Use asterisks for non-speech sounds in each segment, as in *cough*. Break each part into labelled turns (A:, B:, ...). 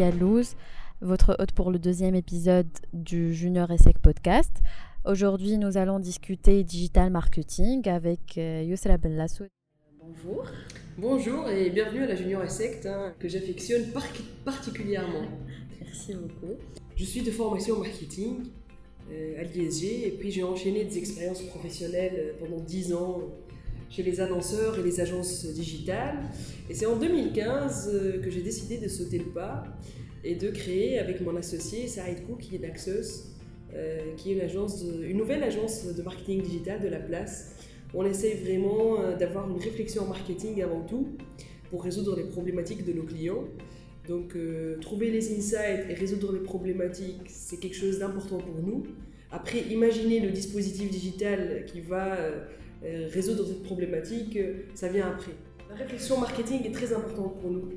A: Leia Louz, votre hôte pour le deuxième épisode du Junior ESSEC podcast. Aujourd'hui, nous allons discuter digital marketing avec euh, Youssela Bellasso.
B: Bonjour. Bonjour et bienvenue à la Junior ESSEC hein, que j'affectionne particulièrement.
A: Merci beaucoup.
B: Je suis de formation marketing euh, à l'ISG et puis j'ai enchaîné des expériences professionnelles euh, pendant 10 ans chez les annonceurs et les agences digitales. Et c'est en 2015 euh, que j'ai décidé de sauter le pas et de créer avec mon associé Saïd Kou, qui est d'Axos, euh, qui est une, agence une nouvelle agence de marketing digital de la place. On essaie vraiment euh, d'avoir une réflexion en marketing avant tout pour résoudre les problématiques de nos clients. Donc trouver les insights et résoudre les problématiques, c'est quelque chose d'important pour nous. Après, imaginer le dispositif digital qui va résoudre cette problématique, euh, ça vient après. La réflexion marketing est très importante pour nous.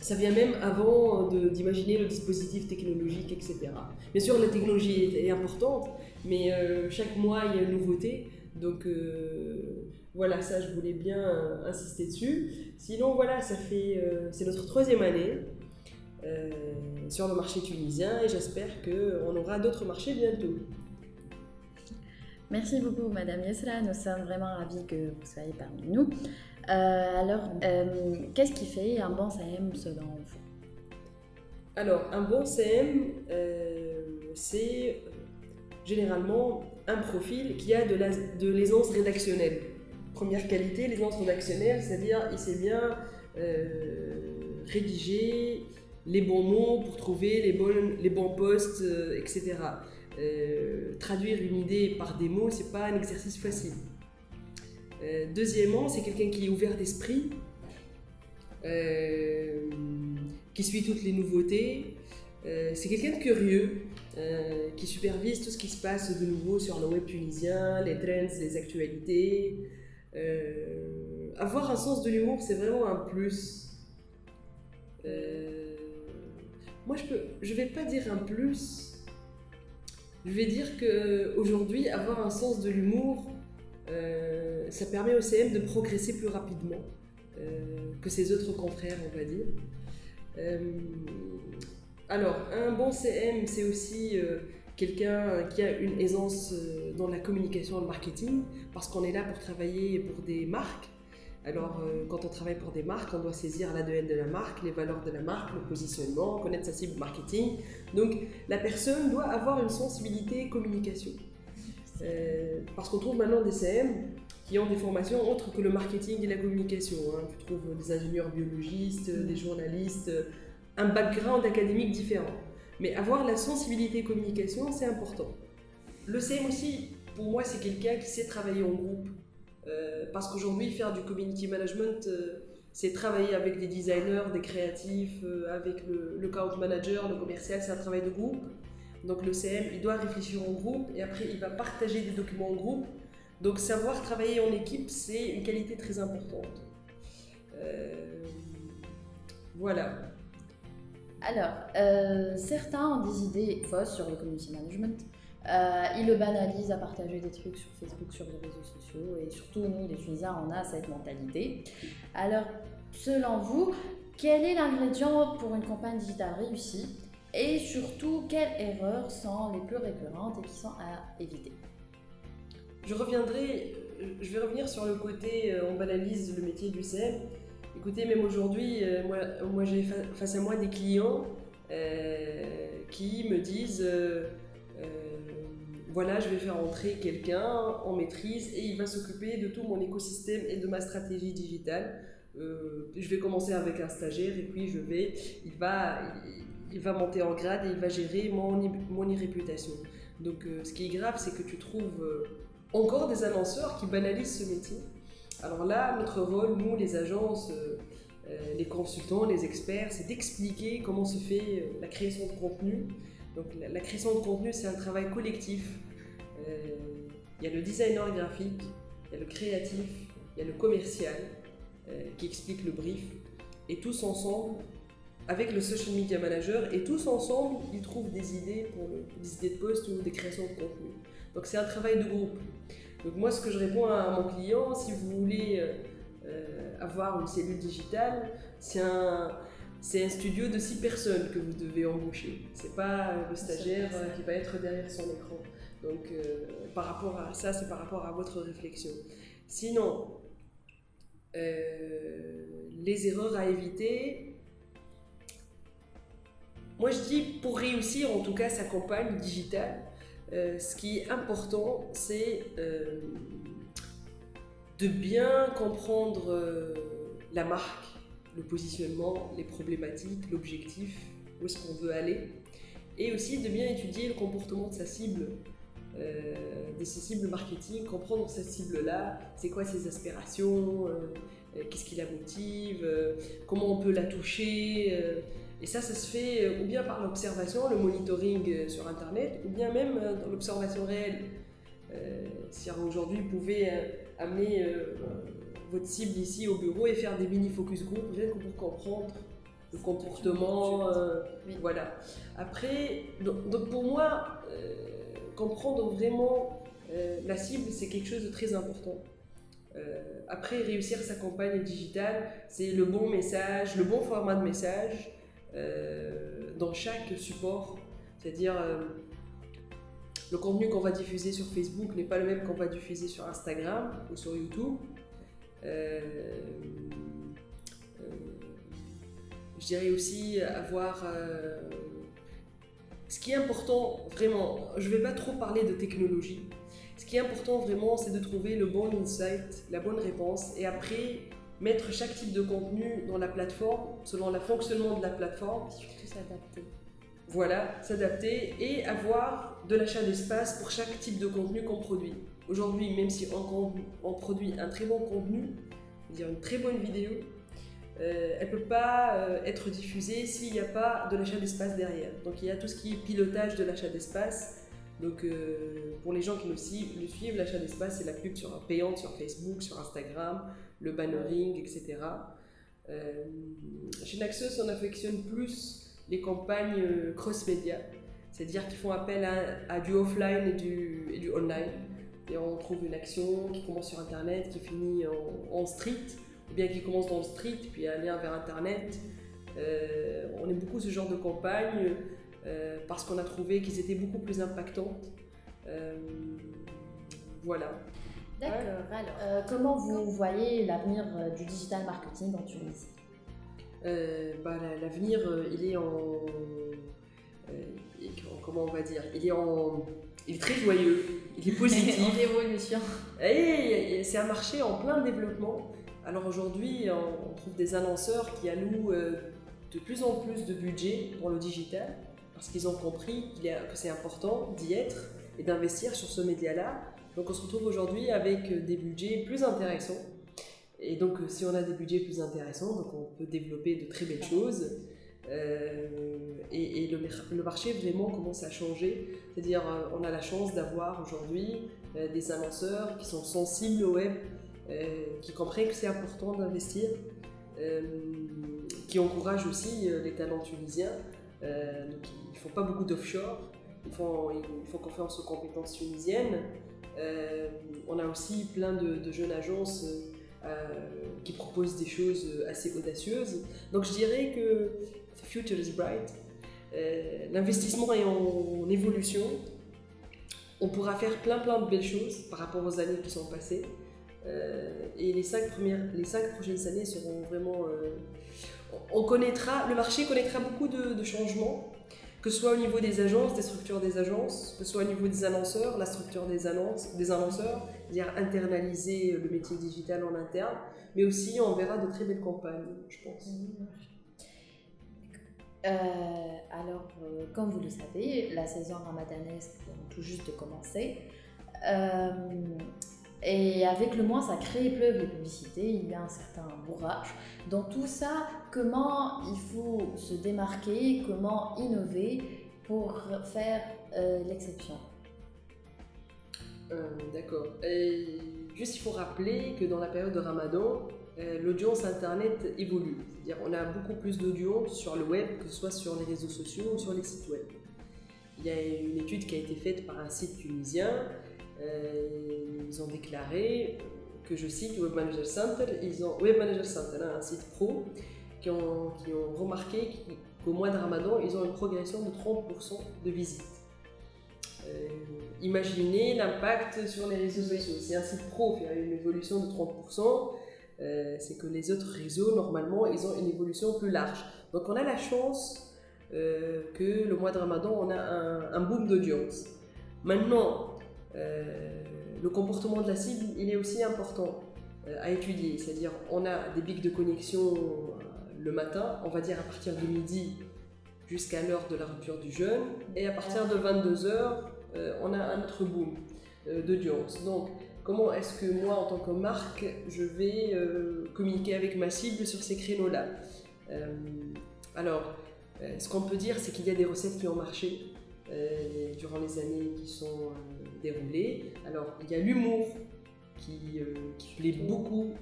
B: Ça vient même avant d'imaginer le dispositif technologique, etc. Bien sûr, la technologie est, importante, mais euh, chaque mois, il y a une nouveauté. Donc voilà, ça, je voulais bien insister dessus. Sinon, voilà, ça fait, c'est notre troisième année sur le marché tunisien et j'espère qu'on aura d'autres marchés bientôt.
A: Merci beaucoup, Madame Yesla. Nous sommes vraiment ravis que vous soyez parmi nous. Euh, alors, euh, qu'est-ce qui fait un bon CM selon vous?
B: Alors, un bon CM, euh, c'est généralement un profil qui a de l'aisance rédactionnelle. Première qualité, l'aisance rédactionnelle, c'est-à-dire il sait bien rédiger les bons mots pour trouver les bons postes, etc. Euh, traduire une idée par des mots, c'est pas un exercice facile. Euh, deuxièmement, c'est quelqu'un qui est ouvert d'esprit, euh, qui suit toutes les nouveautés. c'est quelqu'un de curieux, qui supervise tout ce qui se passe de nouveau sur le web tunisien, les trends, les actualités. avoir un sens de l'humour, c'est vraiment un plus. moi, je ne je vais pas dire un plus, je vais dire qu'aujourd'hui, avoir un sens de l'humour, euh, ça permet au CM de progresser plus rapidement euh, que ses autres confrères, on va dire. Euh, alors, un bon CM, c'est aussi quelqu'un qui a une aisance dans la communication et le marketing, parce qu'on est là pour travailler pour des marques. Alors, euh, quand on travaille pour des marques, on doit saisir l'ADN de la marque, les valeurs de la marque, le positionnement, connaître sa cible marketing. Donc, la personne doit avoir une sensibilité communication. Euh, parce qu'on trouve maintenant des CM qui ont des formations autres que le marketing et la communication. Hein. Tu trouves des ingénieurs biologistes, des journalistes, un background académique différent. Mais avoir la sensibilité communication, c'est important. Le CM aussi, pour moi, c'est quelqu'un qui sait travailler en groupe euh, parce qu'aujourd'hui, faire du community management, euh, c'est travailler avec des designers, des créatifs, euh, avec le, le account manager, le commercial, c'est un travail de groupe. Donc le CM, il doit réfléchir en groupe et après, il va partager des documents en groupe. Donc savoir travailler en équipe, c'est une qualité très importante. voilà.
A: Alors, certains ont des idées fausses sur le community management. Euh, il le banalise à partager des trucs sur Facebook, sur les réseaux sociaux. Et surtout, nous, les Tunisiens, on a cette mentalité. Alors, selon vous, quel est l'ingrédient pour une campagne digitale réussie Et surtout, quelles erreurs sont les plus récurrentes et qui sont à éviter?
B: Je reviendrai, euh, je vais revenir sur le côté euh, on banalise le métier du CM. Écoutez, même aujourd'hui, moi, moi j'ai face à moi des clients qui me disent voilà, je vais faire entrer quelqu'un en maîtrise et il va s'occuper de tout mon écosystème et de ma stratégie digitale. Euh, je vais commencer avec un stagiaire et puis je vais, il va, il, va monter en grade et il va gérer mon, mon e-réputation. Donc euh, ce qui est grave, c'est que tu trouves euh, encore des annonceurs qui banalisent ce métier. Alors là, notre rôle, nous, les agences, les consultants, les experts, c'est d'expliquer comment se fait la création de contenu. Donc la création de contenu, c'est un travail collectif il y a le designer graphique, il y a le créatif, il y a le commercial euh, qui explique le brief. Et tous ensemble, avec le social media manager, et tous ensemble, ils trouvent des idées pour des idées de post ou des créations de contenu. Donc c'est un travail de groupe. Donc moi, ce que je réponds à mon client, si vous voulez euh, avoir une cellule digitale, c'est un, c'est un studio de six personnes que vous devez embaucher. C'est pas euh, le stagiaire euh, qui va être derrière son écran. Donc, euh, par rapport à ça, c'est par rapport à votre réflexion. Sinon, les erreurs à éviter. Moi, je dis pour réussir, en tout cas, sa campagne digitale, ce qui est important, c'est de bien comprendre la marque le positionnement, les problématiques, l'objectif, où est-ce qu'on veut aller, et aussi de bien étudier le comportement de sa cible, euh, de ses cibles marketing, comprendre cette cible-là, c'est quoi ses aspirations, euh, euh, qu'est-ce qui la motive, comment on peut la toucher. et ça, ça se fait ou bien par l'observation, le monitoring sur Internet, ou bien même dans l'observation réelle. si aujourd'hui vous pouvez amener votre cible ici au bureau et faire des mini focus group, rien que pour comprendre le comportement. Euh, voilà. Après, donc, pour moi, comprendre vraiment euh, la cible, c'est quelque chose de très important. après, réussir sa campagne digitale, c'est le bon message, le bon format de message dans chaque support. C'est-à-dire, le contenu qu'on va diffuser sur Facebook n'est pas le même qu'on va diffuser sur Instagram ou sur YouTube. Euh, euh, je dirais aussi avoir euh, ce qui est important vraiment, je ne vais pas trop parler de technologie. Ce qui est important vraiment, c'est de trouver le bon insight, la bonne réponse, et après mettre chaque type de contenu dans la plateforme selon le fonctionnement de la plateforme.
A: Surtout s'adapter.
B: Voilà, s'adapter et avoir de l'achat d'espace pour chaque type de contenu qu'on produit. Aujourd'hui, même si on, produit un très bon contenu, dire une très bonne vidéo, euh, elle ne peut pas euh, être diffusée s'il n'y a pas de l'achat d'espace derrière. Donc il y a tout ce qui est pilotage de l'achat d'espace. Donc euh, pour les gens qui nous suivent, l'achat d'espace, c'est la pub sur, payante sur Facebook, sur Instagram, le bannering, etc. chez Naxos, on affectionne plus les campagnes cross-média, c'est-à-dire qu'ils font appel à, du offline et du, online et on trouve une action qui commence sur Internet, qui finit en, street, bien qui commence dans le street, puis un lien vers Internet. Euh, on aime beaucoup ce genre de campagne euh, parce qu'on a trouvé qu'ils étaient beaucoup plus impactantes. Euh, voilà.
A: D'accord. Alors, comment vous voyez l'avenir du digital marketing en Tunisie?
B: Bah, L'avenir, il est en. comment on va dire? Il est en il est très joyeux, il est *laughs* positif.
A: en évolution.
B: Et c'est un marché en plein développement. Alors aujourd'hui, on trouve des annonceurs qui allouent euh, de plus en plus de budget pour le digital parce qu'ils ont compris que c'est important d'y être et d'investir sur ce média-là. Donc on se retrouve aujourd'hui avec des budgets plus intéressants. Et donc si on a des budgets plus intéressants, donc on peut développer de très belles choses. Euh, et, le, marché vraiment commence à changer. C'est-à-dire, euh, on a la chance d'avoir aujourd'hui euh, des annonceurs qui sont sensibles au web, qui comprennent que c'est important d'investir, qui encouragent aussi les talents tunisiens. donc, ils ne font pas beaucoup d'offshore, ils font, confiance aux compétences tunisiennes. on a aussi plein de, jeunes agences qui proposent des choses assez audacieuses. Donc je dirais que the future is bright. Euh, l'investissement est en, évolution. On pourra faire plein plein de belles choses par rapport aux années qui sont passées. Euh, et les cinq, premières, les cinq prochaines années seront vraiment... Euh, on connaîtra, le marché connaîtra beaucoup de, changements, que ce soit au niveau des agences, des structures des agences, que ce soit au niveau des annonceurs, la structure des, annonces, des annonceurs, c'est-à-dire internaliser le métier digital en interne, mais aussi on verra de très belles campagnes, je pense.
A: Euh, alors, comme vous le savez, la saison ramadanesque vient tout juste de commencer. Et avec le mois sacré, il pleuve les publicités, il y a un certain bourrage. Dans tout ça, comment il faut se démarquer, comment innover pour faire l'exception?
B: D'accord. Juste, il faut rappeler que dans la période de Ramadan, euh, l'audience Internet évolue. C'est-à-dire on a beaucoup plus d'audience sur le web que ce soit sur les réseaux sociaux ou sur les sites web. Il y a une étude qui a été faite par un site tunisien. Euh, ils ont déclaré que je cite Web Manager Center, ils ont Web Manager hein, un site pro, qui ont, qui ont remarqué qu'au mois de Ramadan, ils ont une progression de 30% de visites. Euh, imaginez l'impact sur les réseaux sociaux. Si un site pro fait une évolution de 30%, euh, c'est que les autres réseaux, normalement, ils ont une évolution plus large. Donc on a la chance que le mois de Ramadan, on a un, boom d'audience. Maintenant, le comportement de la cible, il est aussi important à étudier. C'est-à-dire, on a des pics de connexion le matin, on va dire à partir de midi jusqu'à l'heure de la rupture du jeûne, et à partir de 22h, euh, on a un autre boom euh, d'audience. Donc, comment est-ce que moi, en tant que marque, je vais euh, communiquer avec ma cible sur ces créneaux-là? Alors, ce qu'on peut dire, c'est qu'il y a des recettes qui ont marché durant les années qui sont déroulées. Alors, il y a l'humour qui, qui plaît beaucoup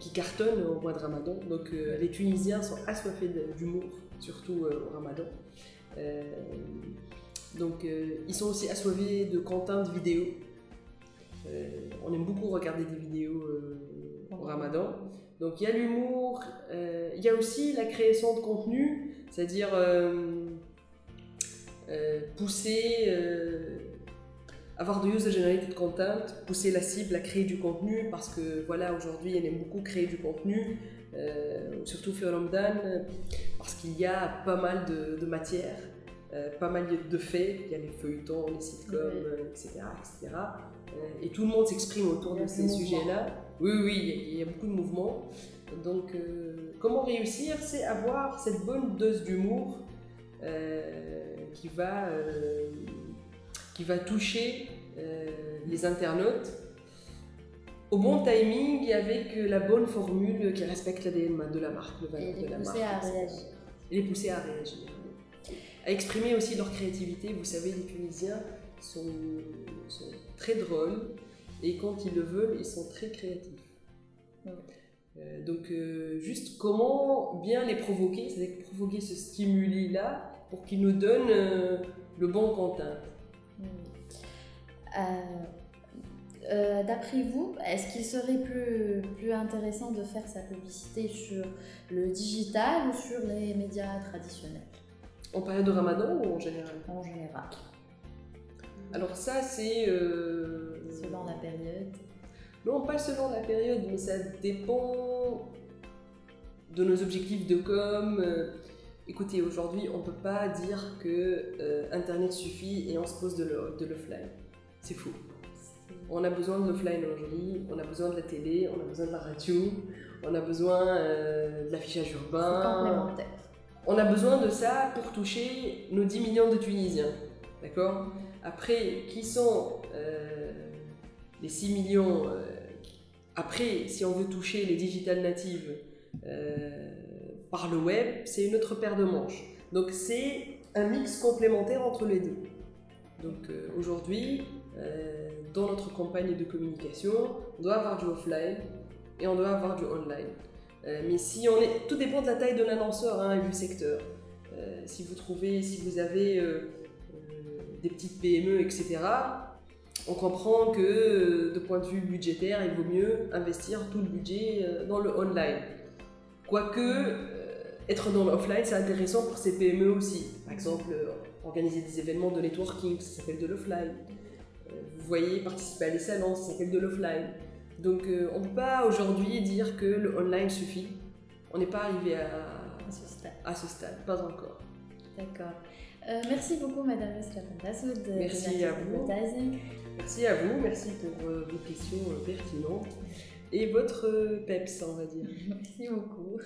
B: qui cartonne au mois de Ramadan. Donc les Tunisiens sont assoiffés d'humour, surtout au Ramadan. Donc, euh, ils sont aussi assoiffés de contents de vidéos. Euh, on aime beaucoup regarder des vidéos euh, au ramadan. Donc, il y a l'humour, il y a aussi la création de contenu, c'est-à-dire pousser, avoir de user-generated content, pousser la cible à créer du contenu parce que voilà, aujourd'hui, elle aime beaucoup créer du contenu. surtout sur Ramadan, parce qu'il y a pas mal de, de matières euh, pas mal de faits, il y a les feuilletons, les sitcoms, etc., etc. et tout le monde s'exprime autour de ces sujets-là. Oui, oui, il y, a, beaucoup de mouvements. Donc, euh, comment réussir C'est avoir cette bonne dose d'humour euh, qui, va, qui va toucher les internautes au bon timing et avec la bonne formule qui respecte l'ADN de la marque, le valeur de la marque.
A: À réagir.
B: Et les pousser à réagir à exprimer aussi leur créativité. Vous savez, les Tunisiens sont, très drôles et quand ils le veulent, ils sont très créatifs. Euh, donc, euh, juste comment bien les provoquer, c'est-à-dire provoquer ce stimuli-là pour qu'ils nous donnent euh, le bon content.
A: D'après vous, est-ce qu'il serait plus, plus intéressant de faire sa publicité sur le digital ou sur les médias traditionnels?
B: En période de ramadan ou en général?
A: En général.
B: Alors ça, c'est... Euh,
A: selon la période
B: Non, pas selon la période, mais ça dépend de nos objectifs de com. Euh, écoutez, aujourd'hui, on ne peut pas dire que euh, Internet suffit et on se pose de l'offline. C'est faux. On a besoin de l'offline aujourd'hui, on a besoin de la télé, on a besoin de la radio, on a besoin de l'affichage urbain. On a besoin de ça pour toucher nos 10 millions de Tunisiens. D'accord? Après, qui sont euh, les 6 millions euh, Après, si on veut toucher les digital natives euh, par le web, c'est une autre paire de manches. Donc, c'est un mix complémentaire entre les deux. Donc, aujourd'hui, dans notre campagne de communication, on doit avoir du offline et on doit avoir du online. Euh, mais si on est, tout dépend de la taille de l'annonceur hein, et du secteur. Euh, si vous trouvez, si vous avez euh, des petites PME, etc., on comprend que de point de vue budgétaire, il vaut mieux investir tout le budget dans le online. Quoique, être dans l'offline, c'est intéressant pour ces PME aussi. Par exemple, organiser des événements de networking, ça s'appelle de l'offline. Vous voyez, participer à des salons, ça s'appelle de l'offline. Donc euh, on ne peut pas aujourd'hui dire que le online suffit. On n'est pas arrivé à,
A: ce stade.
B: À ce stade, pas encore.
A: D'accord. Euh, merci beaucoup, Madame Esrapantasoud.
B: Merci à vous. Merci à vous, merci pour euh, vos questions pertinentes et votre peps, on va dire. *laughs*
A: merci beaucoup.